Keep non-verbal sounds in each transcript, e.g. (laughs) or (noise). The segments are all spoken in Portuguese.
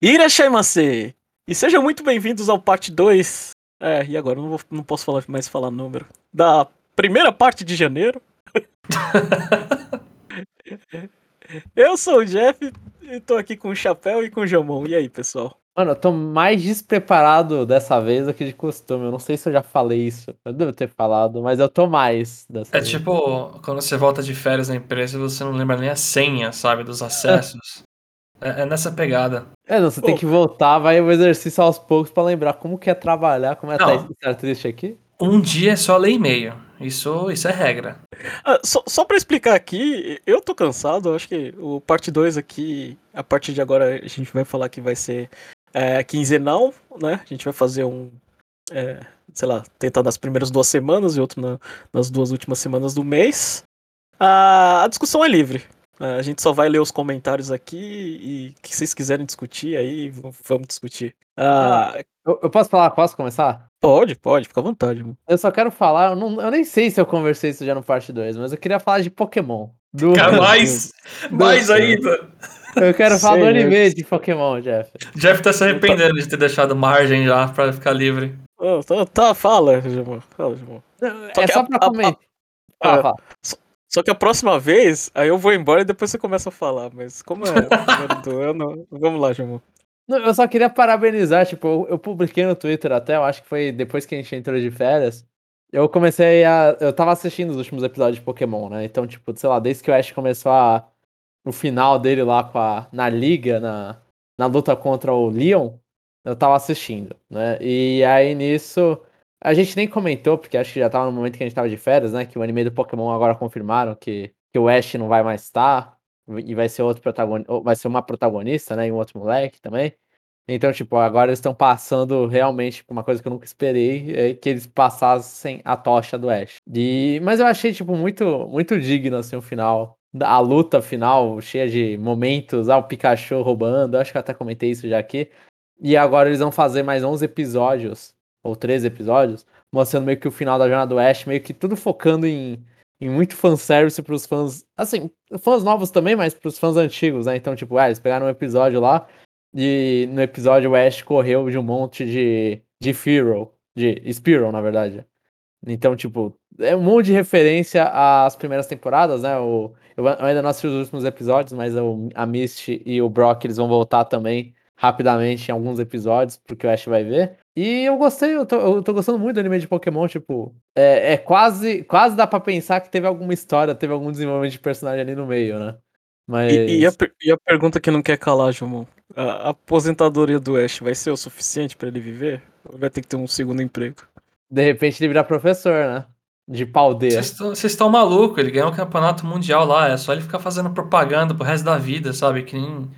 Irashaimase! E sejam muito bem-vindos ao parte 2. É, e agora? Eu não, vou, não posso falar, mais falar número. Da primeira parte de janeiro. (laughs) eu sou o Jeff e tô aqui com o Chapéu e com o Jamon. E aí, pessoal? Mano, eu tô mais despreparado dessa vez do que de costume. Eu não sei se eu já falei isso. Eu devo ter falado, mas eu tô mais dessa É vez. tipo quando você volta de férias na empresa e você não lembra nem a senha, sabe, dos acessos. É, é nessa pegada. É, não, você tem Pô. que voltar, vai o exercício aos poucos pra lembrar como que é trabalhar, como é Não. estar estar triste aqui. Um dia é só ler e-mail. Isso, isso é regra. Ah, só, só pra explicar aqui, eu tô cansado. Acho que o parte 2 aqui, a partir de agora, a gente vai falar que vai ser é, quinzenal, né? A gente vai fazer um. é, sei lá, tentar nas primeiras duas semanas e outro na- nas duas últimas semanas do mês. Ah, a discussão é livre. Ah, a gente só vai ler os comentários aqui e o que vocês quiserem discutir aí, vamos discutir. Ah, Eu, eu posso falar? Posso começar? pode, pode, fica à vontade. mano. Eu só quero falar, eu, não, eu nem sei se eu conversei isso já no parte 2, mas eu queria falar de Pokémon. Do, Cara, (laughs) mais, mais Deus. ainda. Eu quero falar do anime de Pokémon, Jeff. Jeff tá se arrependendo de ter deixado margem já pra ficar livre. Ah, tá, tá, fala, Jamon. Fala, Jamon. É só pra a- comentar. a- Fala, fala. Só que a próxima vez, aí eu vou embora e depois você começa a falar. Mas como é (laughs) primeiro do ano, vamos lá, Jamon. Não, eu só queria parabenizar, tipo, eu, eu publiquei no Twitter até, eu acho que foi depois que a gente entrou de férias. Eu comecei a. Eu tava assistindo os últimos episódios de Pokémon, né? Então, tipo, sei lá, desde que o Ash começou a. No final dele lá com a, na liga, na, na luta contra o Leon, eu tava assistindo, né? E aí nisso. A gente nem comentou, porque acho que já tava no momento que a gente tava de férias, né? Que o anime do Pokémon agora confirmaram que, que o Ash não vai mais estar. E vai ser outro protagonista. Vai ser uma protagonista, né? E um outro moleque também. Então, tipo, agora eles estão passando realmente uma coisa que eu nunca esperei, é que eles passassem a tocha do Ash. E, mas eu achei, tipo, muito, muito digno, assim, o final. A luta final, cheia de momentos, ah, o Pikachu roubando, acho que eu até comentei isso já aqui. E agora eles vão fazer mais 11 episódios, ou 13 episódios, mostrando meio que o final da jornada do Ash, meio que tudo focando em, em muito fanservice pros fãs, assim, fãs novos também, mas pros fãs antigos, né? Então, tipo, ah, eles pegaram um episódio lá, e no episódio o Ash correu de um monte de, de Fearow, de Spearow, na verdade. Então, tipo, é um monte de referência às primeiras temporadas, né? O, eu ainda não assisti os últimos episódios, mas o, a Misty e o Brock, eles vão voltar também rapidamente em alguns episódios, porque o Ash vai ver. E eu gostei, eu tô, eu tô gostando muito do anime de Pokémon, tipo, é, é quase, quase dá pra pensar que teve alguma história, teve algum desenvolvimento de personagem ali no meio, né? Mas... E, e a, e a pergunta que não quer calar, Jamon. A, aposentadoria do Ash vai ser o suficiente pra ele viver? Ou vai ter que ter um segundo emprego? De repente ele virar professor, né? De paldeia. Vocês estão- Vocês estão malucos, ele ganhou o campeonato mundial lá, é só ele ficar fazendo propaganda pro resto da vida, sabe? Que nem.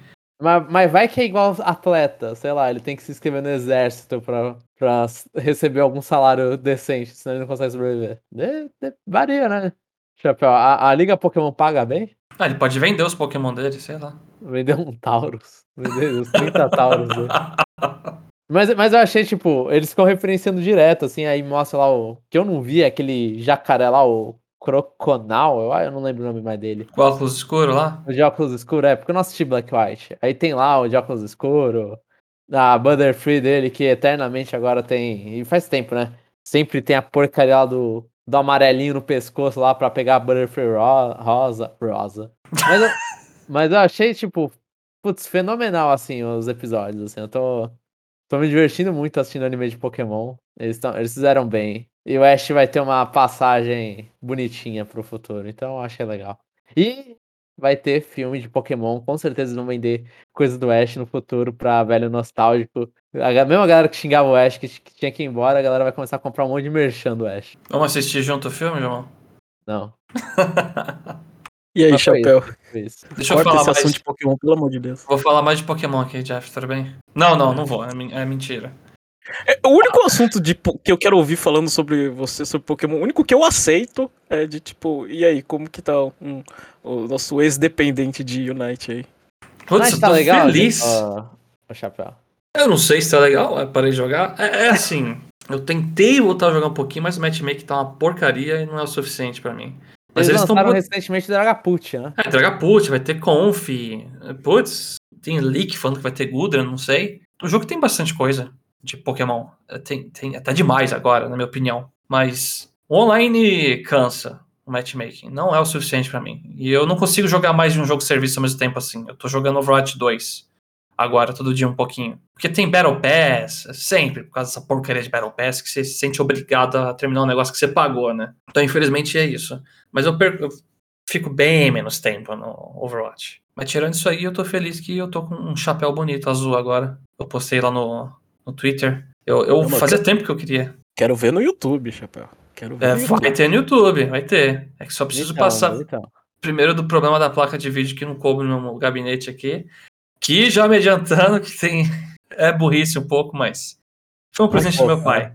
Mas, mas vai que é igual atleta, sei lá, ele tem que se inscrever no exército pra, pra receber algum salário decente, senão ele não consegue sobreviver. De- de- varia, né? Chapéu, a, a Liga Pokémon paga bem? Ah, ele pode vender os Pokémon dele, sei lá. Vender um Taurus. Vender os 30 Taurus dele. (laughs) Mas, mas eu achei, tipo, eles ficam referenciando direto, assim, aí mostra lá o. Que eu não vi, é aquele jacaré lá, o Croconal, eu, eu não lembro o nome mais dele. Com óculos escuros lá. O de óculos escuro, é, porque eu não assisti Black White. Aí tem lá o de óculos escuro, a Butterfree dele, que eternamente agora tem. E faz tempo, né? Sempre tem a porcaria lá do, do amarelinho no pescoço lá pra pegar a Butterfree ro- rosa. Rosa. Mas eu, (laughs) mas eu achei, tipo, putz, fenomenal, assim, os episódios. Assim, eu tô, tô me divertindo muito assistindo anime de Pokémon. Eles, tão, eles fizeram bem. E o Ash vai ter uma passagem bonitinha pro futuro. Então eu achei legal. E vai ter filme de Pokémon. Com certeza eles vão vender coisa do Ash no futuro pra velho nostálgico. A mesma galera que xingava o Ash, que, que tinha que ir embora, a galera vai começar a comprar um monte de merchan do Ash. Vamos assistir junto o filme, João? Não. (laughs) E aí, Mas foi Chapéu? Foi isso. Deixa eu Corta falar esse mais. de Pokémon, pelo amor de Deus. Vou falar mais de Pokémon aqui, Jeff, tudo bem? Não, não, não vou. É, é mentira. É, o único assunto de, que eu quero ouvir falando sobre você, sobre Pokémon, o único que eu aceito é de tipo, e aí, como que tá um- o nosso ex-dependente de Unite aí? Putz, tá legal, feliz. Ó, ó, Chapéu. Eu não sei se tá legal, eu parei de jogar. É, é assim, eu tentei voltar a jogar um pouquinho, mas o matchmaking tá uma porcaria e não é o suficiente pra mim. Mas Eles, eles estão. lançaram recentemente Dragapult, né? É, Dragapult, vai ter Conf. Putz, tem leak falando que vai ter Gudra, não sei. O jogo tem bastante coisa de Pokémon. É, tem, tem até demais agora, na minha opinião. Mas online cansa o matchmaking. Não é o suficiente para mim. E eu não consigo jogar mais de um jogo de serviço ao mesmo tempo assim. Eu tô jogando Overwatch 2 agora, todo dia um pouquinho. Porque tem Battle Pass, sempre, por causa dessa porcaria de Battle Pass, que você se sente obrigado a terminar um negócio que você pagou, né? Então, infelizmente, é isso. Mas eu, perco, eu fico bem menos tempo no Overwatch. Mas tirando isso aí, eu tô feliz que eu tô com um chapéu bonito azul agora. Eu postei lá no, no Twitter. Eu, eu Não, fazia tempo que eu queria. Quero ver no YouTube, chapéu. Quero ver. É, vai ter no YouTube, vai ter. É que só preciso então, passar. Então. Primeiro do problema da placa de vídeo que não coube no meu gabinete aqui. Que já me adiantando que tem. (laughs) É burrice um pouco, mas. Foi um presente do meu pai.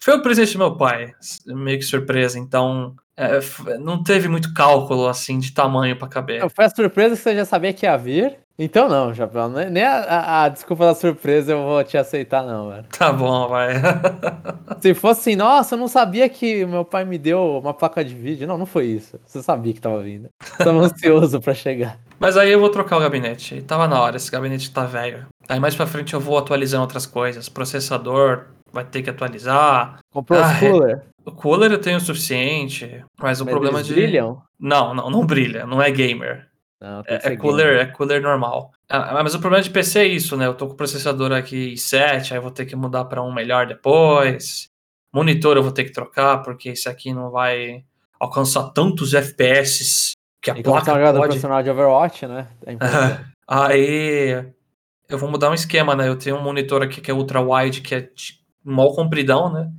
Foi um presente do meu pai. Meio que surpresa. Então. É, não teve muito cálculo assim de tamanho para caber. Foi a surpresa que você já sabia que ia vir. Então não, Japão. Nem a, a, a, desculpa da surpresa eu vou te aceitar, não, velho. Tá bom, vai. (laughs) Se fosse assim, nossa, eu não sabia que meu pai me deu uma placa de vídeo. Não, não foi isso. Você sabia que tava vindo. Tava ansioso pra chegar. Mas aí eu vou trocar o gabinete. E tava na hora, esse gabinete tá velho. Aí mais pra frente eu vou atualizando outras coisas. Processador vai ter que atualizar. Comprou ah, o cooler? O cooler eu tenho o suficiente, mas o mas problema de. brilham? Não, não, não brilha. Não é gamer. Não, é, é cooler, é cooler normal. Ah, mas o problema de PC é isso, né? Eu tô com o processador aqui i7, aí vou ter que mudar para um melhor depois. Monitor eu vou ter que trocar, porque esse aqui não vai alcançar tantos FPS que a e placa como pode... profissional de Overwatch, né? É (laughs) aí eu vou mudar um esquema, né? Eu tenho um monitor aqui que é ultra wide, que é mal compridão, né?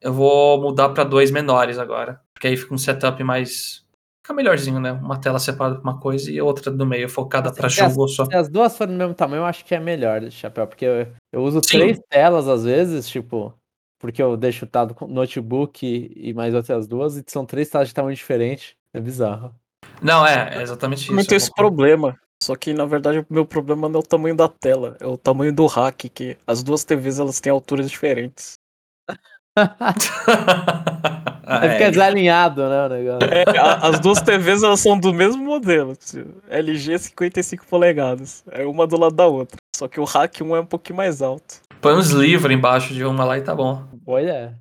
Eu vou mudar para dois menores agora, porque aí fica um setup mais fica melhorzinho, né? Uma tela separada pra uma coisa e outra do meio, focada para jogo só. Se as duas forem do mesmo tamanho, eu acho que é melhor, chapéu, porque eu, eu uso Sim. três telas às vezes, tipo, porque eu deixo tado com notebook e, e mais outras duas, e são três telas de tamanho diferente. É bizarro. Não, é, é exatamente isso. Não tem esse problema. Só que na verdade o meu problema não é o tamanho da tela, é o tamanho do rack, que as duas TVs elas têm alturas diferentes. (laughs) Aí fica desalinhado, né, o negócio. É, as duas TVs elas são do mesmo modelo, LG 55 polegadas, é uma do lado da outra. Só que o rack um é um pouquinho mais alto. Põe uns livros embaixo de uma lá e tá bom. É.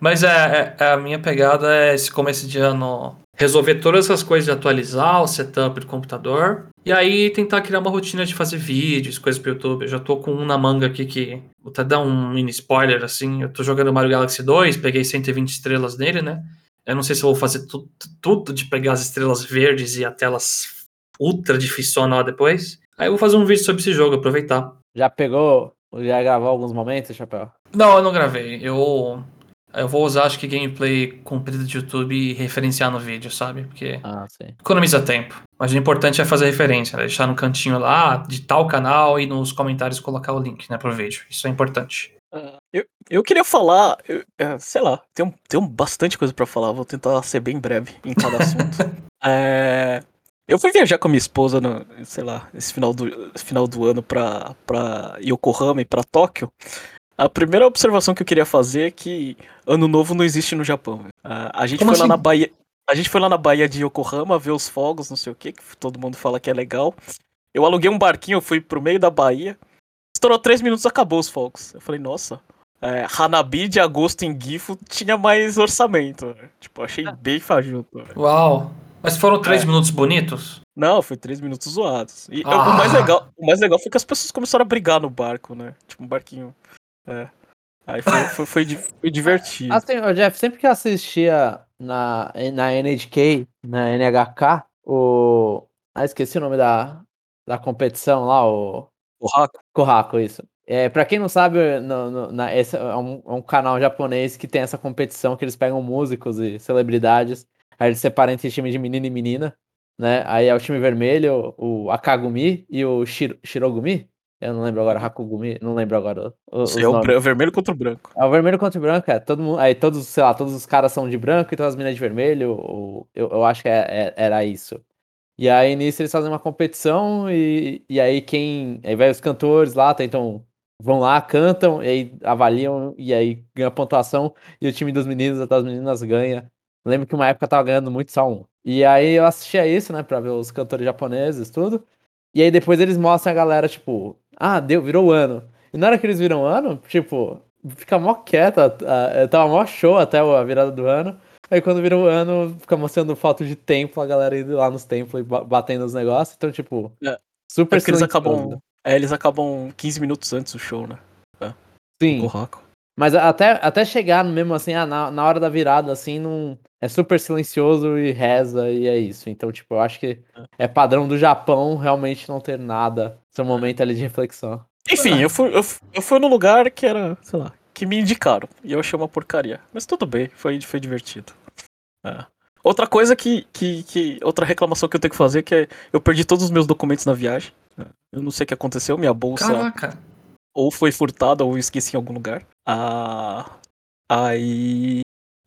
Mas é, é, a minha pegada é esse começo de ano resolver todas essas coisas de atualizar o setup do computador e aí tentar criar uma rotina de fazer vídeos, coisas pro YouTube. Eu já tô com um na manga aqui que vou até dar um mini spoiler assim. Eu tô jogando Mario Galaxy 2, peguei 120 estrelas nele, né? Eu não sei se eu vou fazer tudo, tudo de pegar as estrelas verdes e a telas ultra difícil lá depois. Aí eu vou fazer um vídeo sobre esse jogo, aproveitar. Já pegou, já gravou alguns momentos, Chapéu? Não, eu não gravei. Eu eu vou usar, acho que gameplay comprida de YouTube e referenciar no vídeo, sabe? Porque ah, economiza tempo. Mas o importante é fazer referência, né? deixar no cantinho lá de tal canal e nos comentários colocar o link, né, pro vídeo. Isso é importante. Uh, eu, eu queria falar, eu, é, sei lá, tem, tem bastante coisa para falar, vou tentar ser bem breve em cada (laughs) assunto. é, eu fui viajar com a minha esposa, no, sei lá, esse final do, final do ano pra, pra Yokohama e pra Tóquio. A primeira observação que eu queria fazer é que Ano Novo não existe no Japão. A, a gente Como foi assim? lá na Bahia. A gente foi lá na Bahia de Yokohama ver os fogos, não sei o que, que todo mundo fala que é legal. Eu aluguei um barquinho, eu fui pro meio da Bahia. Estourou três minutos acabou os fogos. Eu falei, nossa. É, Hanabi de agosto em Gifu tinha mais orçamento. Tipo, achei ah. bem fajuto. Uau! Mas foram três é. minutos bonitos? Não, foi três minutos zoados. E ah. o, mais legal, o mais legal foi que as pessoas começaram a brigar no barco, né? Tipo, um barquinho é. Aí foi, foi, foi, foi divertido. Assim, Jeff, sempre que eu assistia na, na NHK, na NHK, o. Ah, esqueci o nome da, da competição lá, o. Kohaku. Kohaku, isso. É, pra quem não sabe, no, no, na, esse é um, é um, canal japonês que tem essa competição que eles pegam músicos e celebridades, aí eles separam entre time de menino e menina, né? Aí é o time vermelho, o Akagumi e o Shiro, Shirogumi, eu não lembro agora, Hakugumi, não lembro agora. O, é o, vermelho contra o branco. É o vermelho contra o branco, é. Todo mundo, aí todos, sei lá, todos os caras são de branco e todas as meninas de vermelho. Ou, eu, eu acho que é, é, era isso. E aí nisso eles fazem uma competição e, e aí quem. Aí vai os cantores lá, tentam. Vão lá, cantam, e aí avaliam, e aí ganha pontuação, e o time dos meninos, das meninas ganha. Lembro que uma época tava ganhando muito só um. E aí eu assistia isso, né, pra ver os cantores japoneses, tudo. E aí depois eles mostram a galera, tipo, ah, deu, virou ano. E na hora que eles viram ano, tipo, fica mó quieto, a- a- tava mó show até a virada do ano. Aí quando virou o ano, fica mostrando foto de templo, a galera indo lá nos templos e ba- batendo os negócios. Então, tipo, É. super É eles acabam. É, eles acabam 15 minutos antes do show, né? Sim. Corraco. Mas até, até chegar no mesmo assim, ah, na, na hora da virada, assim, não. É super silencioso e reza e é isso. Então, tipo, eu acho que é padrão do Japão realmente não ter nada. Seu momento ali de reflexão. Enfim, eu fui, eu, eu fui no lugar que era, sei lá, que me indicaram. E eu achei uma porcaria. Mas tudo bem, foi, foi divertido. É. Outra coisa que, que, que. Outra reclamação que eu tenho que fazer que é eu perdi todos os meus documentos na viagem. É. Eu não sei o que aconteceu, minha bolsa Caraca. ou foi furtada ou eu esqueci em algum lugar. Ah, aí.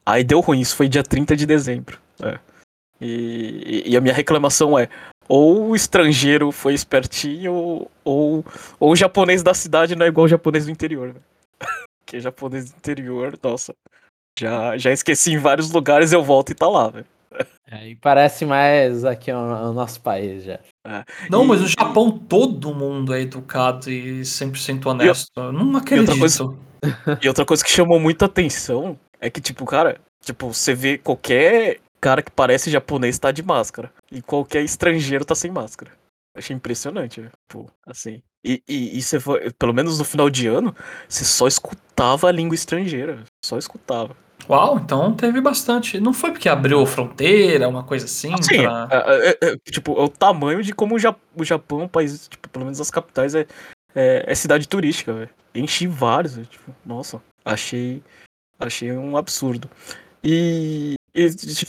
Aí deu ruim, isso foi dia 30 de dezembro. É. E, e a minha reclamação é: ou o estrangeiro foi espertinho, ou, ou o japonês da cidade não é igual o japonês do interior. Né? (laughs) Porque japonês do interior, nossa. Já, já esqueci em vários lugares, eu volto e tá lá, velho. É, e parece mais aqui o, o nosso país já. Não, E- mas no Japão todo mundo é educado e 100% honesto. Eu não acredito. outra coisa- E outra coisa que chamou muita atenção é que, tipo, cara, tipo, você vê qualquer cara que parece japonês tá de máscara. E qualquer estrangeiro tá sem máscara. Achei impressionante, velho. Pô, assim. E, e, e você foi, pelo menos no final de ano, você só escutava a língua estrangeira. Só escutava. Uau, então teve bastante. Não foi porque abriu fronteira, uma coisa assim? Assim, pra- é, é, é, tipo, é o tamanho de como o, Ja- o Japão, é um país, tipo, pelo menos as capitais, é, é, é cidade turística, velho. Enchi vários, velho, tipo, nossa, achei, achei um absurdo. E, e mais- deixa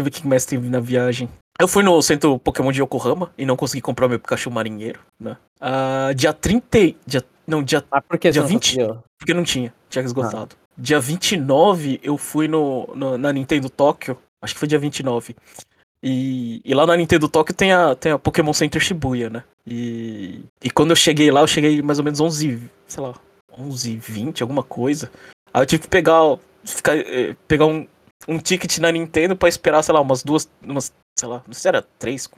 eu ver o que mais teve na viagem. Eu fui no centro Pokémon de Yokohama e não consegui comprar meu Pikachu marinheiro, né? Ah, dia 30, e- dia, não, dia Mas por que Dia você não 20? conseguiu? porque não tinha, tinha esgotado. Dia 29 eu fui no, no- na Nintendo Tóquio, acho que foi dia 29. E, e lá na Nintendo Tóquio tem a, tem a Pokémon Center Shibuya, né? E, e quando eu cheguei lá, eu cheguei mais ou menos 11, sei lá, 11, 20, alguma coisa. Aí eu tive que pegar, ficar, eh, pegar um, um ticket na Nintendo pra esperar, sei lá, umas duas, umas, sei lá, não sei se era três,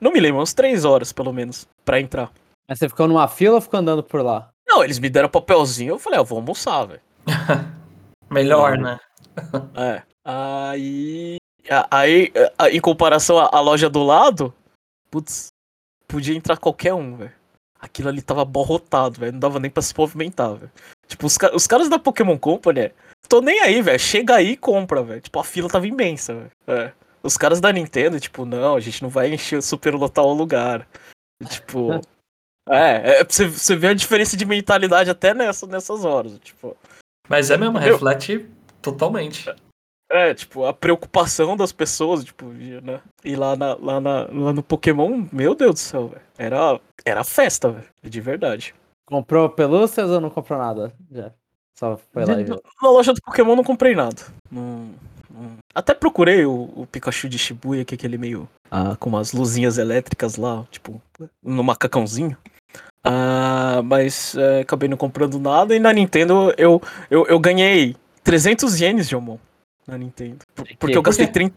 não me lembro, umas três horas pelo menos, pra entrar. Mas você ficou numa fila ou ficou andando por lá? Não, eles me deram papelzinho, eu falei, ah, eu vou almoçar, velho. (laughs) Melhor, Não. né? (laughs) É. Aí. Aí, em comparação à, à loja do lado, putz, podia entrar qualquer um, velho. Aquilo ali tava abarrotado, velho. Não dava nem pra se movimentar, velho. Tipo, os, os caras da Pokémon Company, é, tô nem aí, velho. Chega aí e compra, velho. Tipo, a fila tava imensa, velho. É. Os caras da Nintendo, tipo, não, a gente não vai encher, superlotar o lugar. Tipo. (laughs) É, é você, você ver a diferença de mentalidade até nessa, nessas horas. Tipo, Mas é mesmo, Eu- reflete totalmente. É, tipo, a preocupação das pessoas, tipo, né? E lá, na, lá, na, lá no Pokémon, meu Deus do céu, velho. Era, era festa, velho. De verdade. Comprou pelúcias ou não comprou nada? Já. Só foi lá e viu. Na loja do Pokémon não comprei nada. Não, não- Até procurei o, o Pikachu de Shibuya, que é aquele meio. Ah, com umas luzinhas elétricas lá, tipo, no macacãozinho. Ah, mas é, acabei não comprando nada. E na Nintendo eu, eu, eu ganhei 300 ienes, Jomon. Na Nintendo. Por- (laughs) porque eu gastei Por quê? 30.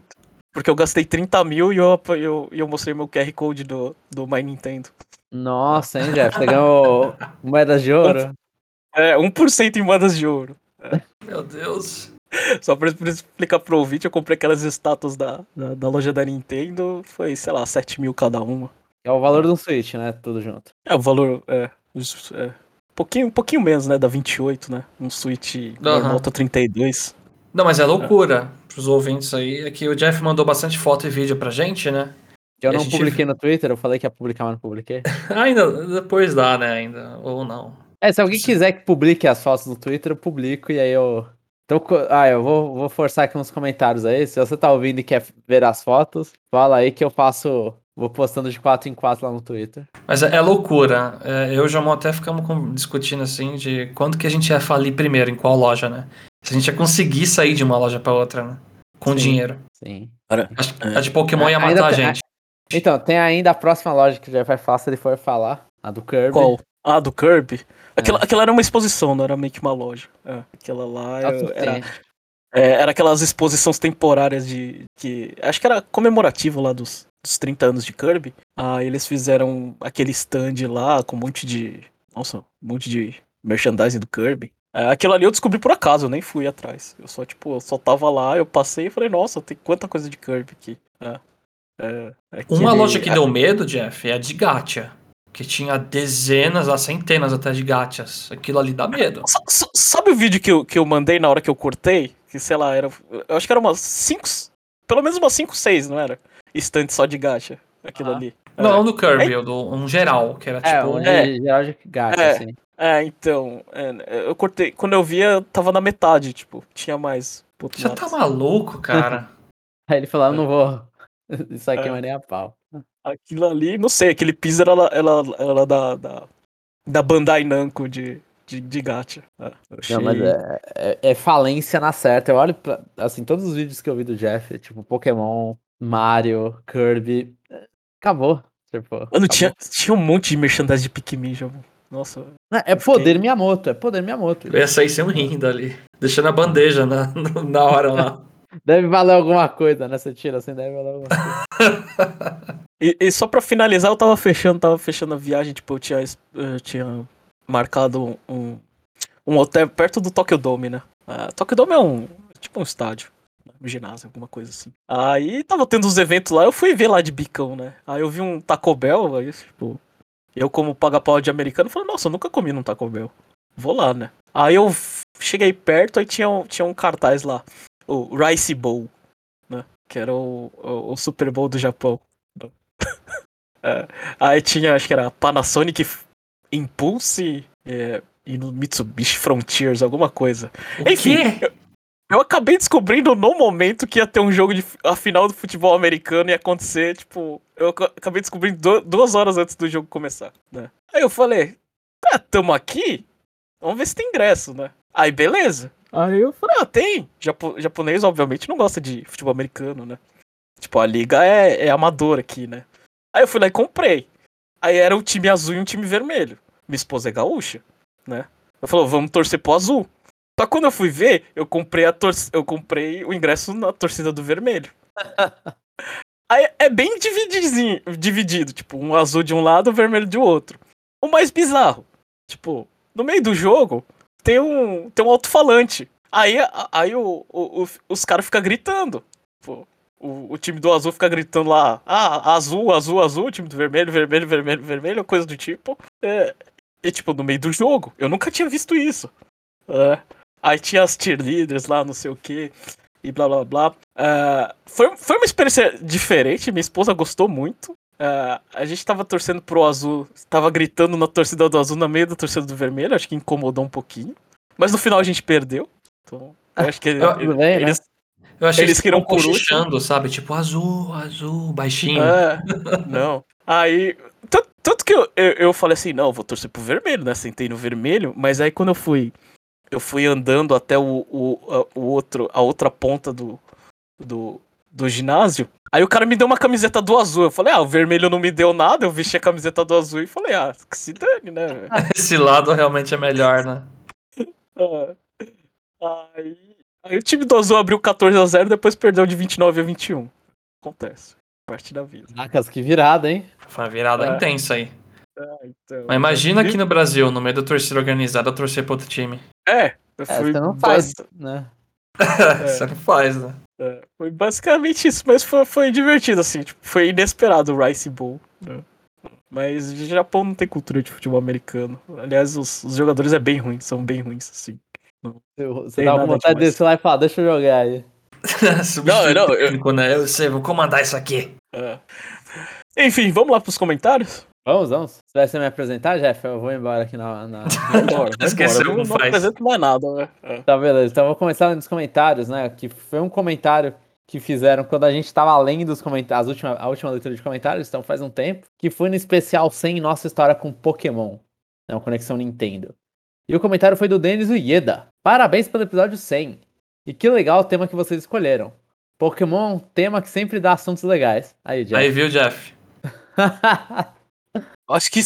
Porque eu gastei 30 mil e eu, eu, eu mostrei meu QR Code do, do My Nintendo. Nossa, hein, Jeff? Você ganhou (laughs) moedas de ouro? É, 1% em moedas de ouro. Meu Deus. Só pra, pra explicar pro ouvinte, eu comprei aquelas estátuas da, da, da loja da Nintendo, foi, sei lá, 7 mil cada uma. É o valor de um Switch, né? Tudo junto. É, o valor, é, é pouquinho, um pouquinho menos, né, da 28, né, um Switch normal tá 32. Não, mas é loucura pros ouvintes aí. É que o Jeff mandou bastante foto e vídeo pra gente, né? Eu E não gente- publiquei no Twitter, eu falei que ia publicar, mas não publiquei. (laughs) Ainda, depois dá, né? Ainda. Ou não. É, se alguém quiser que publique as fotos no Twitter, eu publico e aí eu. Então, ah, eu vou, vou forçar aqui uns comentários aí. Se você tá ouvindo e quer ver as fotos, fala aí que eu faço. Vou postando de 4 em 4 lá no Twitter. Mas é, é loucura. É, eu e o Jamon até ficamos com- discutindo assim de quando que a gente ia falir primeiro, em qual loja, né? Se a gente ia conseguir sair de uma loja pra outra, né? Com Sim. dinheiro. Sim. Que É. a de Pokémon ia Ainda matar a tem- gente. Então, tem ainda a próxima loja que já vai falar se ele for falar. A do Kirby. qual? Ah, do Kirby? Aquela, É. aquela era uma exposição, não era meio que uma loja. É, aquela lá Tá eu- era, suficiente. É, era aquelas exposições temporárias de. que Acho que era comemorativo lá dos, dos 30 anos de Kirby. Aí eles fizeram aquele stand lá com um monte de. Nossa, um monte de merchandising do Kirby. É, aquilo ali eu descobri por acaso, eu nem fui atrás. Eu só, tipo, eu só tava lá, eu passei e falei, nossa, tem quanta coisa de Kirby aqui. É, é, Uma aquele- loja que deu medo, Jeff, é a de Gacha. Que tinha dezenas a centenas até de gachas. Aquilo ali dá medo. Sa- sa- Sabe o vídeo que eu, que eu mandei na hora que eu cortei? Que, sei lá, era. Eu acho que era umas 5. Pelo menos umas 5, 6, não era? Estante só de gacha. Aquilo Ah. ali. Não, do Kirby, o do um geral, que era É, tipo. um é. geral de gato, É. assim. É, então. é, eu cortei. Quando eu via, tava na metade, tipo. Tinha mais. lado. tá maluco, cara? (laughs) Aí ele falou, eu não vou. (laughs) Isso aqui É. não é nem a pau. Aquilo ali, não sei, aquele piso era, era, era da, da. Da Bandai Namco de, de, de gacha. É, eu achei- Não, mas é, é- é falência na certa. Eu olho pra, assim, todos os vídeos que eu vi do Jeff, tipo, Pokémon, Mario, Kirby. é, Acabou. Tipo, Mano, acabou. tinha, tinha um monte de merchandising de Pikmin já. Nossa. Não, É eu fiquei- poder Miyamoto, é poder Miyamoto. Eu ia sair sem um rindo ali. Deixando a bandeja na, (laughs) na hora lá. Deve valer alguma coisa, né? Você tira assim, deve valer alguma coisa. (laughs) E, e só pra finalizar, eu tava fechando, tava fechando a viagem, tipo, eu tinha, eu tinha marcado um, um hotel perto do Tokyo Dome, né? Ah, Tokyo Dome é um, tipo um estádio, né? um ginásio, alguma coisa assim. Aí tava tendo uns eventos lá, eu fui ver lá de bicão, né? Aí eu vi um Taco Bell, aí, tipo, eu como paga-pau de americano, falei, nossa, eu nunca comi num Taco Bell. Vou lá, né? Aí eu cheguei perto, aí tinha um, tinha um cartaz lá, o Rice Bowl, né? Que era o, o, o Super Bowl do Japão. (laughs) É, aí tinha, acho que era Panasonic Impulse é, e no Mitsubishi Frontiers, alguma coisa. O Enfim, quê? Eu acabei descobrindo no momento que ia ter um jogo de a final do futebol americano ia acontecer, tipo, eu ac- acabei descobrindo du- duas horas antes do jogo começar, né? Aí eu falei, tá, tamo aqui, vamos ver se tem ingresso, né? Aí beleza. Aí eu falei, ah, tem. Japo- japonês, obviamente, não gosta de futebol americano, né? Tipo, a liga é, é amadora aqui, né? Aí eu fui lá e comprei. Aí era um time azul e um time vermelho. Minha esposa é gaúcha, né? Eu falei, vamos torcer pro azul. Só quando eu fui ver, eu comprei a tor eu comprei o ingresso na torcida do vermelho. (laughs) Aí é bem dividido, tipo, um azul de um lado, o vermelho de outro. O mais bizarro, tipo, no meio do jogo tem um tem um alto-falante. Aí, aí o, o- o- os caras ficam gritando. Tipo, o, o time do azul fica gritando lá, ah, azul, azul, azul, o time do vermelho, vermelho, vermelho, vermelho, coisa do tipo. É, e tipo, no meio do jogo. Eu nunca tinha visto isso. É. Aí tinha as cheerleaders lá, não sei o que, e blá blá blá. É, foi, foi uma experiência diferente, minha esposa gostou muito. É, a gente tava torcendo pro azul, tava gritando na torcida do azul no meio da torcida do vermelho, acho que incomodou um pouquinho. Mas no final a gente perdeu. Então, eu acho que (laughs) Eu- bem, né? eles, Eu achei Eles que queriam estavam por último. cochichando, sabe? Tipo, azul, azul, baixinho. É, não. Aí. Tanto, tanto que eu, eu, eu falei assim, não, eu vou torcer pro vermelho, né? Sentei no vermelho, mas aí quando eu fui. Eu fui andando até o, o, a, o outro, a outra ponta do, do, do ginásio. Aí o cara me deu uma camiseta do azul. Eu falei, ah, o vermelho não me deu nada. Eu vesti a camiseta do azul e falei, ah, que se dane, né? (laughs) Esse lado realmente é melhor, né? (laughs) Ah, Aí, aí o time do azul abriu 14 a 0 depois perdeu de 29 a 21. Acontece. Parte da vida. Caracas, que virada, hein? Foi uma virada É. intensa aí. Ah, então. Mas imagina aqui no Brasil, no meio da torcida organizada, torcer pro outro time. É, eu É, fui você não faz, bas- (laughs) né? Você não faz, né? é, foi basicamente isso, mas foi, foi divertido, assim, tipo, foi inesperado o Rice Bowl. né? Mas o Japão não tem cultura de futebol americano. Aliás, os, os jogadores é bem ruins, são bem ruins, assim. Eu- Você dá vontade de demais. descer lá e falar, deixa eu jogar aí. (laughs) Não, o eu- né? Eu sei, vou comandar isso aqui. É. Enfim, vamos lá pros comentários? Vamos, vamos. Você vai se me apresentar, Jeff? Eu vou embora aqui na. na... Vambora, (laughs) Esqueceu Não, não faz. apresento mais nada, né? É. Tá, beleza. Então eu vou começar nos comentários, né? Que foi um comentário que fizeram quando a gente tava além dos comentários, última, a última leitura de comentários, então faz um tempo, que foi no especial 100 Nossa História com Pokémon, né? O Conexão Nintendo. E o comentário foi do Denis Ueda. Parabéns pelo episódio 100. E que legal o tema que vocês escolheram. Pokémon é um tema que sempre dá assuntos legais. Aí, Jeff. Aí, viu, Jeff? (laughs) Acho que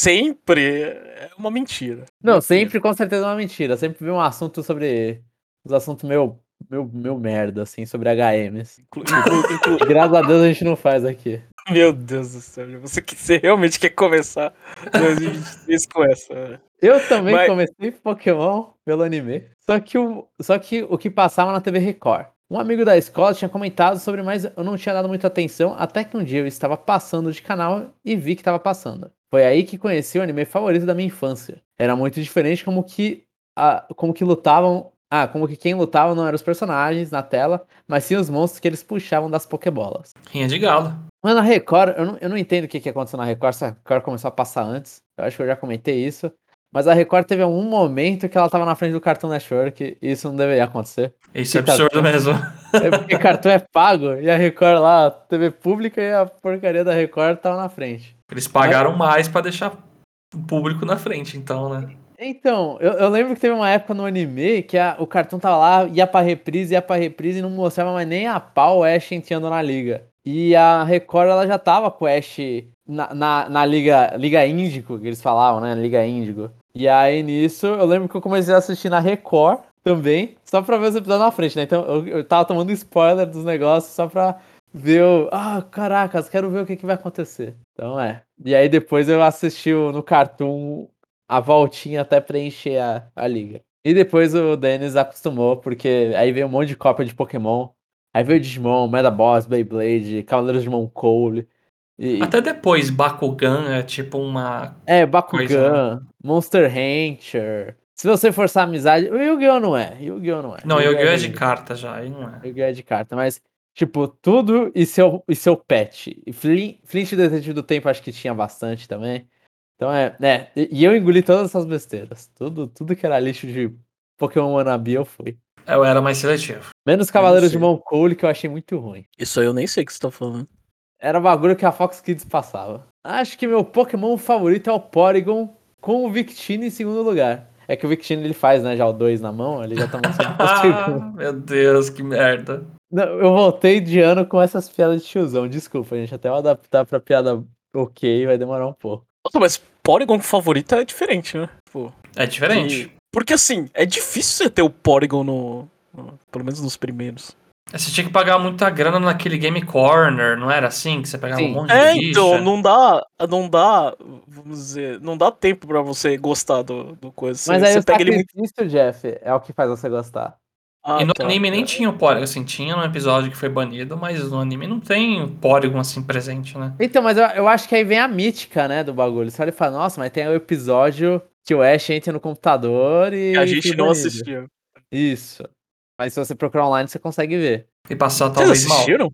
sempre é uma mentira. Não, sempre com certeza é uma mentira. Sempre vi um assunto sobre os assuntos meio meu, meu merda, assim, sobre HMs. Inclu- inclu- (laughs) inclu- Graças a Deus a gente não faz aqui. Meu Deus do céu, você, que- você realmente quer começar 2023 com essa? né? Eu também Mas- comecei Pokémon pelo anime. Só que, o, só que o que passava na TV Record. Um amigo da escola tinha comentado sobre, mas eu não tinha dado muita atenção, até que um dia eu estava passando de canal e vi que estava passando. Foi aí que conheci o anime favorito da minha infância. Era muito diferente como que, a, como que lutavam. Ah, como que quem lutava não eram os personagens na tela, mas sim os monstros que eles puxavam das Pokébolas. Rinha de galo. Mas na Record, eu não, eu não entendo o que, que aconteceu na Record, se a Record começou a passar antes. Eu acho que eu já comentei isso. Mas a Record teve um momento que ela tava na frente do Cartoon Network e isso não deveria acontecer. Isso é tá- absurdo mesmo. É porque cartão é pago e a Record lá, TV pública e a porcaria da Record tava na frente. Eles pagaram mais pra deixar o público na frente, então, né? Então, eu, eu lembro que teve uma época no anime que a- o cartão tava lá, ia pra reprise, ia pra reprise e não mostrava mais nem a pau o Ash entrando na liga. E a Record ela já tava com o Ash na, na, na liga, liga Índigo, que eles falavam, né? Liga Índigo. E aí nisso, eu lembro que eu comecei a assistir na Record também, só pra ver os episódios na frente, né? Então eu, eu tava tomando spoiler dos negócios só pra ver o. Ah, caracas, quero ver o que, que vai acontecer. Então é. E aí depois eu assisti no Cartoon a voltinha até preencher a, a liga. E depois o Dennis acostumou, porque aí veio um monte de cópia de Pokémon. Aí veio Digimon, Metaboss, Beyblade, Cavaleiros de Mão Cole. E, Até depois, Bakugan é tipo uma. é, Bakugan, Coisa, Monster Rancher. Se você forçar a amizade. O Yu-Gi-Oh! não é. Yu-Gi-Oh! não é. Não, Yu-Gi-Oh! é de anime. carta já, aí não é. Yu-Gi-Oh! é de carta, mas. Tipo, tudo e seu, e seu pet. E Flint, Flint Detetive do Tempo acho que tinha bastante também. Então é. é e e eu engoli todas essas besteiras. Tudo, tudo que era lixo de Pokémon Wannabe eu fui. Eu era mais seletivo. Menos Cavaleiros de. Mão Cole, que eu achei muito ruim. Isso aí eu nem sei o que você tá falando. Era bagulho que a Fox Kids passava. Acho que meu Pokémon favorito é o Porygon, com o Victini em segundo lugar. É que o Victini ele faz, né, já o 2 na mão, ele já tá mostrando. (laughs) Ah, meu Deus, que merda. Não, eu voltei de ano com essas piadas de tiozão, desculpa, gente. Até eu adaptar pra piada ok vai demorar um pouco. Nossa, mas Porygon favorito é diferente, né? Pô, É diferente. que- Porque assim, é difícil você ter o Porygon no. no- pelo menos nos primeiros. Você tinha que pagar muita grana naquele Game Corner, não era assim? Que você pegava Sim. um monte É, de então, ficha? não dá. Não dá. Vamos dizer. Não dá tempo pra você gostar do, do coisa. Você, Mas aí você pega ele muito. Jeff, é o que faz você gostar. Ah, E no tá. anime nem tinha o Porygon, assim, tinha no episódio que foi banido, mas no anime não tem o Porygon assim presente, né? Então, mas eu, eu acho que aí vem a mítica, né, do bagulho. Você olha e fala, nossa, mas tem o episódio que o Ash entra no computador e. A gente não banido. assistiu. Isso. Mas se você procurar online, você consegue ver. E passar Vocês talvez mal. assistiram?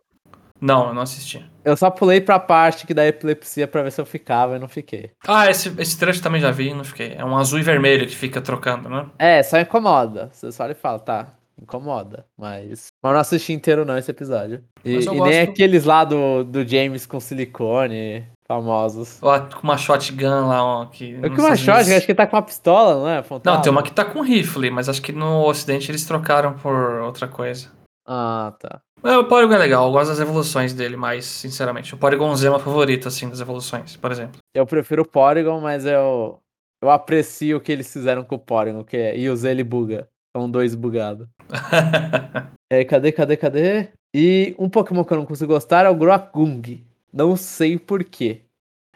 Não, eu não assisti. Eu só pulei pra parte que dá epilepsia pra ver se eu ficava e não fiquei. Ah, esse, esse trecho também já vi e não fiquei. É um azul e vermelho que fica trocando, né? É, só incomoda. Você só olha e fala, tá, incomoda. Mas. Mas eu não assisti inteiro, não, esse episódio. E, e nem aqueles lá do, do James com silicone, famosos. Ó, com uma shotgun lá, ó. Que Eu nos que uma Estados shot, Unidos- acho que ele tá com uma pistola, não é? Não, tem uma que tá com rifle, mas acho que no ocidente eles trocaram por outra coisa. Ah, tá. É, o Porygon é legal, eu gosto das evoluções dele, mais sinceramente. O Porygon Z é meu favorito, assim, das evoluções, por exemplo. Eu prefiro o Porygon, mas eu. Eu aprecio o que eles fizeram com o Porygon, que é. E o Z ele buga. São dois bugados. (laughs) É, cadê, cadê, cadê? E um Pokémon que eu não consigo gostar é o Groagung. Não sei porquê.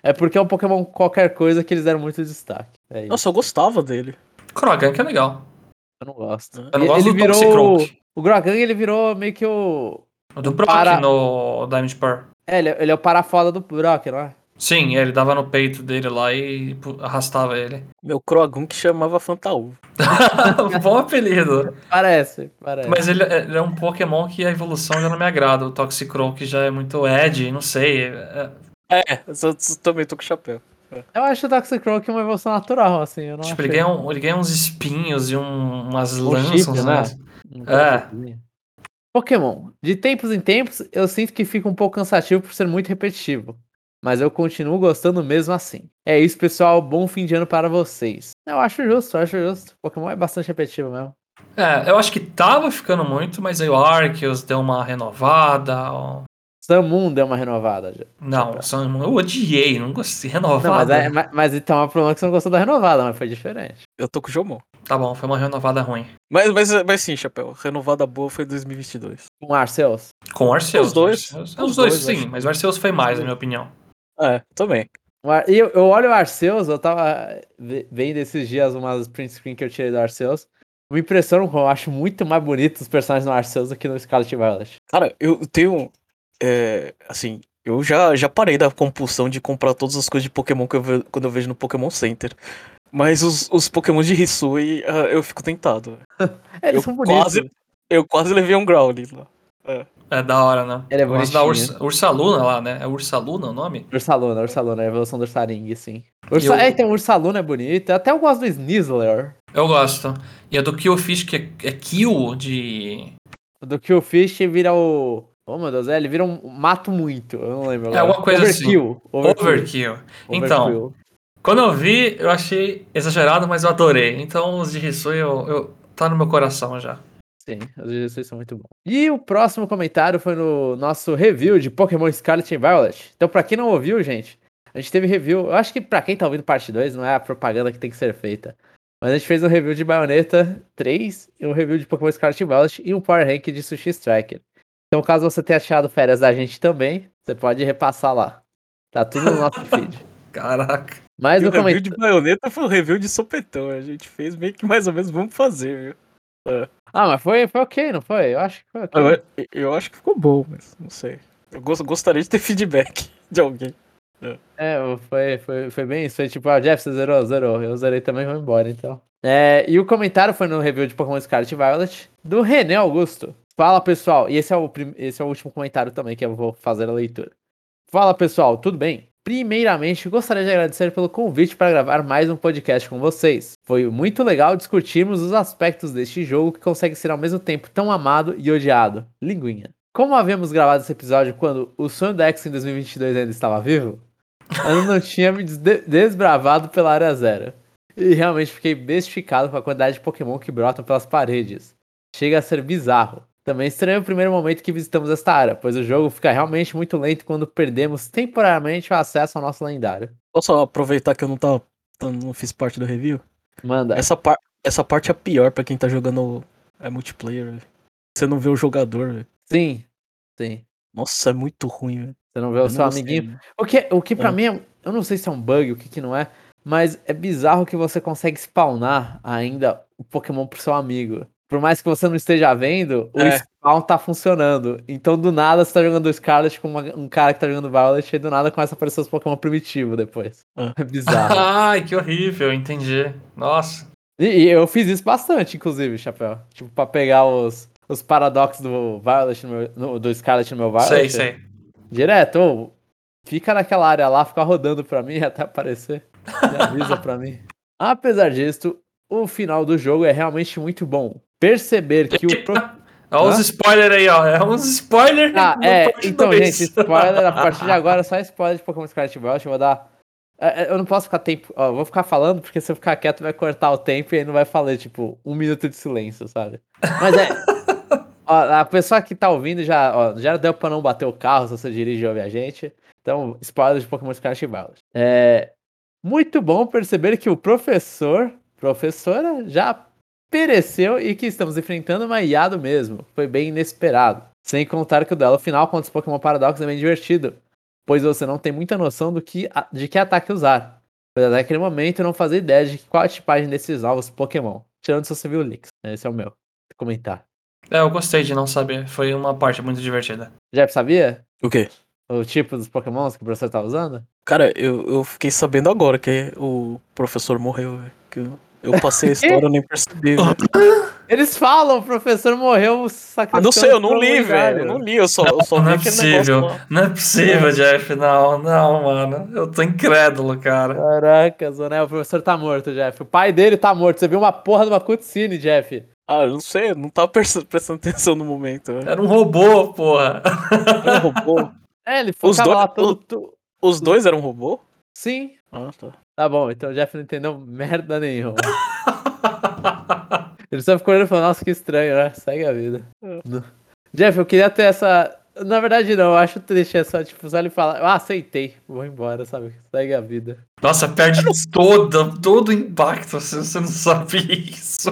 É porque é um Pokémon qualquer coisa que eles deram muito destaque. É isso. Nossa, eu gostava dele. Krogan, que é legal. Eu não gosto. Eu não E- gosto ele do virou. O Groagung ele virou meio que o. O do Brock Para- no Diamond Pearl. É, ele, é- ele é o parafoda do Brock, não é? Sim, ele dava no peito dele lá e pu- arrastava ele. Meu Croagum que chamava Fantaú. (laughs) Bom apelido. Parece, parece. Mas ele, é- ele é um Pokémon que a evolução já não me agrada. O Toxicroak já é muito Ed, não sei. é- É, eu só- também tô com chapéu. Eu acho o Toxicroak uma evolução natural, assim. Eu não tipo, ele ganha, um- ele ganha uns espinhos e um- umas Um lanças. chip, né? Um É. Pokémon. De tempos em tempos, eu sinto que fica um pouco cansativo por ser muito repetitivo. Mas eu continuo gostando mesmo assim. É isso, pessoal. Bom fim de ano para vocês. Eu acho justo, eu acho justo. Pokémon é bastante repetitivo mesmo. É, eu acho que tava ficando muito, mas aí o Arceus deu uma renovada. ó. Samun deu uma renovada já. Não, só- eu odiei, não gostei. Não, Renovada. mas, é, mas, mas então é um problema que você não gostou da renovada, mas foi diferente. Eu tô com o Jomon. Tá bom, foi uma renovada ruim. Mas, mas, mas sim, Chapéu, renovada boa foi 2022. Com Arceus. Com o Arceus. Os dois. Arceus- Os Os dois, dois, sim, mas o Arceus foi mais, na minha opinião. É, também. E eu, eu olho o Arceus, eu tava ve- vendo esses dias umas print screen que eu tirei do Arceus. Me impressionam eu acho muito mais bonito os personagens no Arceus do que no Scarlet Violet. Cara, eu tenho. é, assim, eu já, já parei da compulsão de comprar todas as coisas de Pokémon que eu ve- quando eu vejo no Pokémon Center. Mas os, os Pokémon de Hisui, ah, eu fico tentado. É, (laughs) Eles Eu são bonitos. quase, eu quase levei um Growlithe lá. É da hora, né? Ele é gosto da. Urs- Ursaluna lá, né? É Ursaluna o nome? Ursaluna, Ursaluna, a evolução do Ursaring, sim. Ursa... Eu- É, então, Ursaluna é bonito. Até eu gosto do Snizzler. Eu gosto. E a do Killfish, que é, é Kill de. Do Killfish vira o. Oh meu Deus, é, ele vira um mato muito. Eu não lembro. É, agora. alguma coisa assim. Overkill. Overkill. Overkill. Então, Overkill. quando eu vi, eu achei exagerado, mas eu adorei. Então, os de Hisui, eu, eu, tá no meu coração já. Sim, os Jesus são muito bons. E o próximo comentário foi no nosso review de Pokémon Scarlet e Violet. Então, pra quem não ouviu, gente, a gente teve review. Eu acho que pra quem tá ouvindo parte 2, não é a propaganda que tem que ser feita. Mas a gente fez um review de Bayonetta 3, e um review de Pokémon Scarlet e Violet e um Power Rank de Sushi Striker. Então, caso você tenha achado férias da gente também, você pode repassar lá. Tá tudo no nosso feed. (laughs) Caraca. Mas o review comentário. de baioneta foi o review de sopetão. A gente fez meio que mais ou menos vamos fazer, viu? Ah, mas foi, foi ok, não foi? Eu acho que foi ok. Eu, eu acho que ficou bom, mas não sei. Eu gos- gostaria de ter (laughs) feedback de alguém. É, foi, foi, foi bem isso. Foi tipo, ah, Jeff, você zerou? Zerou. Eu zerei também e vou embora, então. É, e o comentário foi no review de Pokémon Scarlet Violet, do René Augusto. Fala, pessoal. E esse é, o, esse é o último comentário também que eu vou fazer a leitura. Fala, pessoal. Tudo bem? Primeiramente, gostaria de agradecer pelo convite para gravar mais um podcast com vocês. Foi muito legal discutirmos os aspectos deste jogo que consegue ser ao mesmo tempo tão amado e odiado. Linguinha. Como havíamos gravado esse episódio quando o sonho da X em 2022 ainda estava vivo, eu não tinha me desbravado pela área zero. E realmente fiquei bestificado com a quantidade de Pokémon que brotam pelas paredes. Chega a ser bizarro. Também estranho o primeiro momento que visitamos esta área, pois o jogo fica realmente muito lento quando perdemos temporariamente o acesso ao nosso lendário. Posso aproveitar que eu não tava. não fiz parte do review? Manda. Essa, par, essa parte é a pior pra quem tá jogando é multiplayer, velho. Você não vê o jogador, velho. Sim. Sim. Nossa, é muito ruim, velho. Você não vê o Eu seu não gostei, amiguinho. O que, o que pra É. mim é. Eu não sei se é um bug, o que, que não é. Mas é bizarro que você consegue spawnar ainda o Pokémon pro seu amigo. Por mais que você não esteja vendo, o É. spawn tá funcionando. Então, do nada, você tá jogando Scarlet com uma- um cara que tá jogando Violet e do nada começa a aparecer os Pokémon primitivos depois. Ah. (laughs) É bizarro. (laughs) Ai, que horrível, entendi. Nossa. e, e eu fiz isso bastante, inclusive, Chapéu. Tipo, pra pegar os, os paradoxos do Violet no meu- no- do Scarlet no meu Violet. Sei, sei. Direto, ô, fica naquela área lá, fica rodando pra mim (laughs) até aparecer. Me avisa pra mim. Apesar disso, o final do jogo é realmente muito bom. Perceber que o. Pro... (laughs) Olha os Hã? spoilers aí, ó. É uns spoilers. Ah, do é, então, gente, spoiler, a partir de (laughs) agora, só spoiler de Pokémon Scarlet e Violet, eu vou dar. é, é, Eu não posso ficar tempo. Ó, vou ficar falando, porque se eu ficar quieto vai cortar o tempo e aí não vai falar, tipo, um minuto de silêncio, sabe? Mas é. (laughs) ó, a pessoa que tá ouvindo já, ó, já deu pra não bater o carro se você dirige e ouve a gente. Então, spoiler de Pokémon Scarlet Violet. É muito bom perceber que o professor, professora, já pereceu e que estamos enfrentando uma Iado mesmo. Foi bem inesperado. Sem contar que o duelo final contra os Pokémon Paradox é bem divertido, pois você não tem muita noção do que, de que ataque usar. Pois até aquele momento eu não fazia ideia de qual a tipagem desses novos Pokémon. Tirando se você viu o Leaks. Esse é o meu comentário. É, eu gostei de não saber. Foi uma parte muito divertida. Jeff, sabia? O quê? O tipo dos Pokémons que o professor tá usando? Cara, eu, eu fiquei sabendo agora que o professor morreu. Que eu, eu passei a história e nem percebi. (laughs) velho. Eles falam, o professor morreu sacrificando Ah, não sei, eu não li, velho. Eu não li, eu só, eu só não vi é possível. negócio. Não é possível, Jeff. Não, não, mano. Eu tô incrédulo, cara. Caraca, Zoné, o professor tá morto, Jeff. O pai dele tá morto. Você viu uma porra de uma cutscene, Jeff. Ah, eu não sei, eu não tava prestando atenção no momento. velho. Era um robô, porra. Era um robô. (laughs) É, ele Os dois- lá todo... Os dois eram robô? Sim. Ah, tá. Tá bom, então o Jeff não entendeu merda nenhuma. Ele só ficou olhando e falou, nossa, que estranho, né? Segue a vida. É. Jeff, eu queria ter essa, Na verdade, não, eu acho triste. É só, tipo, só ele falar, ah, aceitei, vou embora, sabe? Segue a vida. Nossa, perde toda, todo o impacto se você não sabe isso.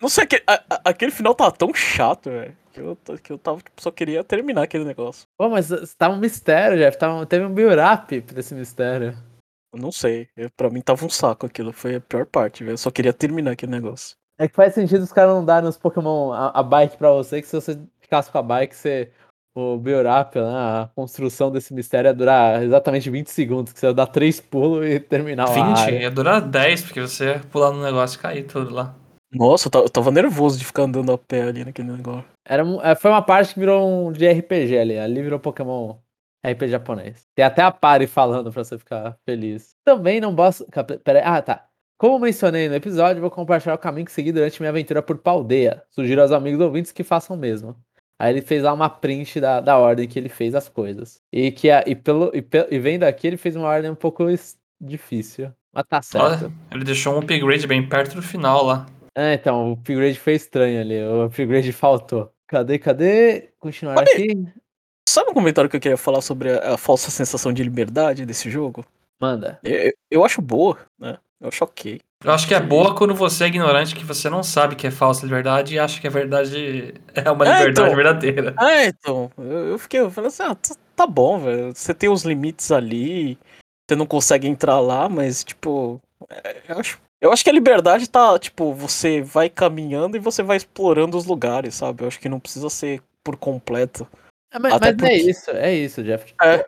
Não sei, aquele, a- a- aquele final tava tão chato, velho. Que eu, que eu tava, tipo, só queria terminar aquele negócio. Pô, mas tava um mistério, Jeff. Tava, teve um build-up pra esse mistério. Não sei. Eu, pra mim tava um saco aquilo. Foi a pior parte, velho. Eu só queria terminar aquele negócio. É que faz sentido os caras não darem os Pokémon a, a bike pra você, que se você ficasse com a bike, você. O build-up, né, a construção desse mistério ia durar exatamente 20 segundos, que você ia dar três pulos e terminar a 20, área. ia durar 10, porque você ia pular no negócio e cair tudo lá. Nossa, eu ta- eu tava nervoso de ficar andando a pé ali naquele negócio. Era, é, foi uma parte que virou um de RPG ali. Ali virou Pokémon RPG japonês. Tem até a pare falando pra você ficar feliz. Também não posso. cap- Pera aí. Ah, tá. Como mencionei no episódio, vou compartilhar o caminho que segui durante minha aventura por Paldeia. Sugiro aos amigos ouvintes que façam o mesmo. Aí ele fez lá uma print da, da ordem que ele fez as coisas. E que a- e, pelo, e, pe- e vendo aqui, ele fez uma ordem um pouco difícil. Mas tá certo. Olha, ele deixou um upgrade bem perto do final lá. É, então, o upgrade foi estranho ali. O upgrade faltou. Cadê, cadê? Continuar aqui. Sabe um comentário que eu queria falar sobre a, a falsa sensação de liberdade desse jogo? Manda. Eu, eu acho boa, né? Eu acho ok. Eu acho que é boa quando você é ignorante, que você não sabe que é falsa liberdade e acha que a verdade (laughs) é uma É, liberdade então. verdadeira. Ah, então. Eu, eu fiquei, eu falei assim, ah, tá, tá bom, velho. Você tem os limites ali, você não consegue entrar lá, mas, tipo, é, eu acho. Eu acho que a liberdade tá, tipo, você vai caminhando e você vai explorando os lugares, sabe? Eu acho que não precisa ser por completo. É, mas mas é porque- isso, é isso, Jeff. É.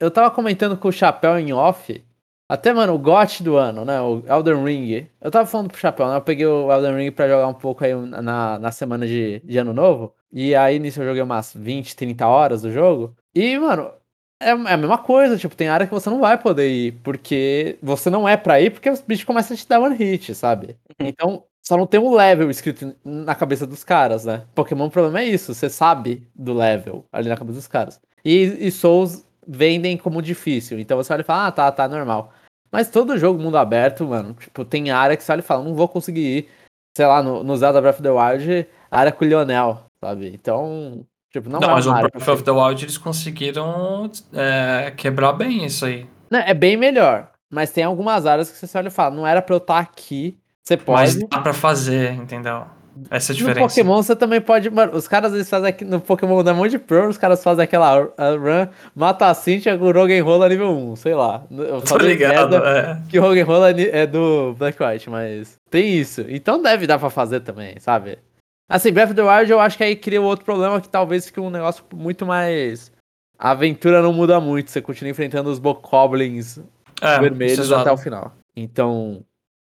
Eu tava comentando com o Chapéu em off. Até, mano, o GOT do ano, né? O Elden Ring. Eu tava falando pro Chapéu, né? Eu peguei o Elden Ring pra jogar um pouco aí na, na semana de, de ano novo. E aí nisso eu joguei umas 20, 30 horas do jogo. E, mano, é, é a mesma coisa. Tipo, tem área que você não vai poder ir. Porque você não é pra ir, porque os bichos começam a te dar one hit, sabe? Uhum. Então, só não tem um level escrito na cabeça dos caras, né? Pokémon, o problema é isso. Você sabe do level ali na cabeça dos caras. E, e Souls vendem como difícil. Então você olha e fala, ah, tá, tá, normal. Mas todo jogo mundo aberto, mano, tipo, tem área que você olha e fala, não vou conseguir ir, sei lá, no, no Zelda Breath of the Wild, área com o Lionel, sabe? Então, tipo, não, Não, é mas o Breath of the Wild eles conseguiram é, quebrar bem isso aí. Não, é bem melhor. Mas tem algumas áreas que você olha e fala, não era pra eu estar aqui. Você Mas pode. dá pra fazer, entendeu? Essa é a No diferença. Pokémon você também pode. Mano, os caras eles fazem aqui no Pokémon da Monte Pro, os caras fazem aquela run, mata a Cynthia com o Rogenrola nível 1, sei lá. Eu Tô ligado, é. que o Rogenrola é é do Black White, mas tem isso. Então deve dar pra fazer também, sabe? Assim, Breath of the Wild eu acho que aí cria um outro problema que talvez fique um negócio muito mais. A aventura não muda muito, você continua enfrentando os Bokoblins É, é vermelhos até o final. Então.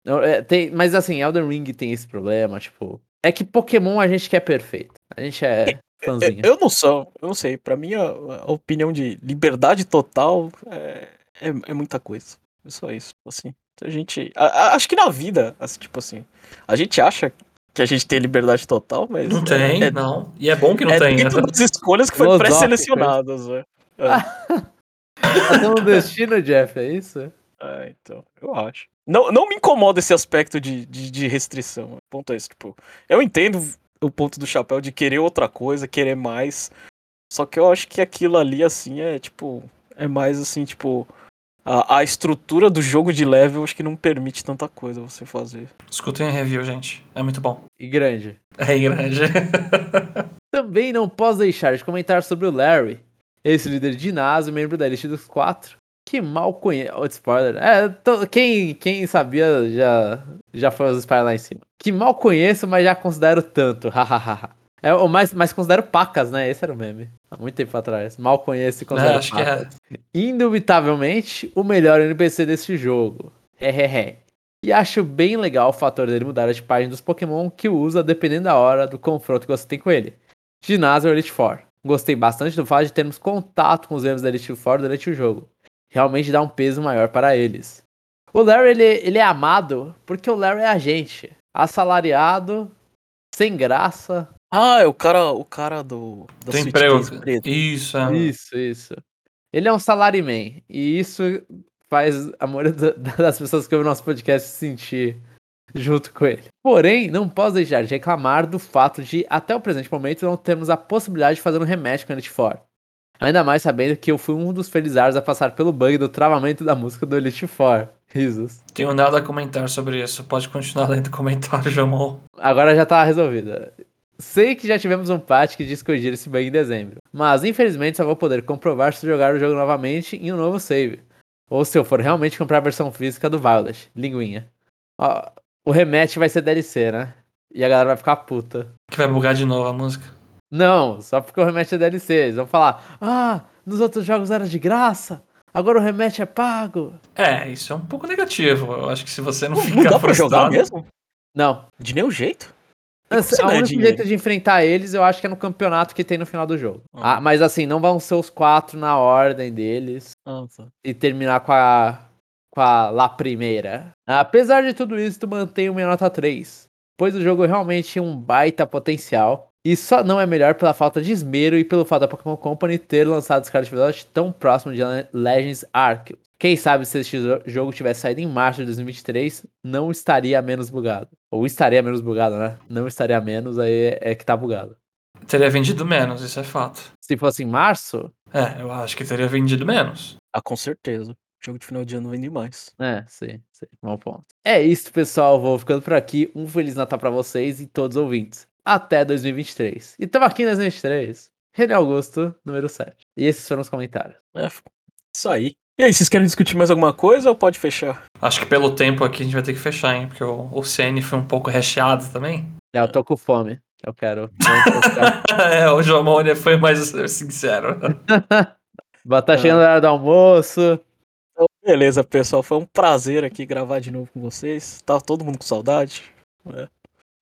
Não, é, tem, mas assim, Elden Ring tem esse problema, tipo. É que Pokémon a gente quer perfeito. A gente é fãzinho. Eu, não sou, eu não sei. Pra mim, a, a opinião de liberdade total é, é, é muita coisa. É só isso, assim. A gente. a- a- acho que na vida, assim, tipo assim, a gente acha que a gente tem liberdade total, mas. Não tem, é, não. E é bom que não é tenha. dentro das escolhas que Filosófico, pré-selecionadas, né? (laughs) Tá tendo um destino, Jeff, é isso? É, então, eu acho. Não, não me incomoda esse aspecto de, de, de restrição. O ponto é esse, tipo, eu entendo o ponto do chapéu de querer outra coisa, querer mais. Só que eu acho que aquilo ali, assim, é tipo. É mais assim, tipo. A, a estrutura do jogo de level acho que não permite tanta coisa você fazer. Escutem a review, gente. É muito bom. E grande. É grande. (laughs) Também não posso deixar de comentar sobre o Larry, esse líder de ginásio, membro da elite dos quatro, que mal conhece. Oh, spoiler. É, to- quem, quem sabia já, já foi os spoilers lá em cima. Que mal conheço, mas já considero tanto. hahaha. é o mais, mais considero pacas, né? Esse era o meme. Há muito tempo atrás. Mal conheço e É, considero acho que é. pacas. Indubitavelmente, o melhor NPC desse jogo. Hehehe. E acho bem legal o fator dele mudar a tipagem dos Pokémon que usa dependendo da hora do confronto que você tem com ele. Ginásio ou Elite Four. Gostei bastante do fato de termos contato com os membros da Elite Four durante o jogo. Realmente dá um peso maior para eles. O Larry, ele, ele é amado porque o Larry é a gente. Assalariado, sem graça. Ah, é o cara, o cara do. Da Tem emprego. Isso, é. Isso, isso. Ele é um salaryman. E isso faz a maioria da- (laughs) das pessoas que ouvem nosso podcast se sentir junto com ele. Porém, não posso deixar de reclamar do fato de, até o presente momento, não termos a possibilidade de fazer um rematch com Elite Four. Ainda mais sabendo que eu fui um dos felizardos a passar pelo bug do travamento da música do Elite Four. Risos. Tenho nada a comentar sobre isso. Pode continuar lendo comentário, Jamon. Agora já tá resolvida. Sei que já tivemos um patch que diz corrigir esse bug em dezembro, mas infelizmente só vou poder comprovar se jogar o jogo novamente em um novo save. Ou se eu for realmente comprar a versão física do Violet, linguinha. Ó, o rematch vai ser DLC, né? E a galera vai ficar puta. Que vai bugar de novo a música. Não, só porque o rematch é DLC. Eles vão falar, ah, nos outros jogos era de graça, agora o rematch é pago. É, isso é um pouco negativo. Eu acho que se você não Não, ficar dá pra jogar frustrado- mesmo? Não. De nenhum jeito? O ganha único dinheiro? jeito de enfrentar eles, eu acho que é no campeonato que tem no final do jogo. Ah. Ah, mas assim, não vão ser os quatro na ordem deles. Tá. e terminar com a com a La Primeira. Apesar de tudo isso, tu mantém uma nota 3, pois o jogo realmente tinha um baita potencial. E só não é melhor pela falta de esmero e pelo fato da Pokémon Company ter lançado Scarlet Violet tão próximo de Le- Legends Arceus. Quem sabe se este jo- jogo tivesse saído em março de 2023, não estaria menos bugado. Ou estaria menos bugado, né? Não estaria menos, aí é que tá bugado. Teria vendido menos, isso é fato. Se fosse em março, É, eu acho que teria vendido menos. Ah, com certeza. Jogo de final de ano vende mais. É, sim, sim, bom ponto. É isso, pessoal. Vou ficando por aqui. Um Feliz Natal pra vocês e todos os ouvintes. Até 2023. E tamo aqui em 2023. René Augusto, número 7. E esses foram os comentários. É, isso aí. E aí, vocês querem discutir mais alguma coisa ou pode fechar? Acho que pelo tempo aqui a gente vai ter que fechar, hein? Porque o, o CN foi um pouco recheado também. É, eu tô com fome. Eu quero. (laughs) é, o Jomônia foi mais sincero. (laughs) Tá chegando a hora do almoço. Então, beleza, pessoal. Foi um prazer aqui gravar de novo com vocês. Tá todo mundo com saudade.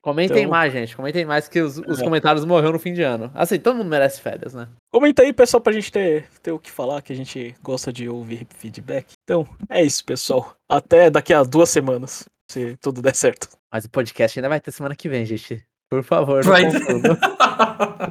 Comentem Então- mais, gente. Comentem mais que os, os É. comentários morreram no fim de ano. Assim, todo mundo merece férias, né? Comenta aí, pessoal, pra gente ter, ter o que falar, que a gente gosta de ouvir feedback. Então, é isso, pessoal. Até daqui a duas semanas, se tudo der certo. Mas o podcast ainda vai ter semana que vem, gente. Por favor, não Vai. (laughs)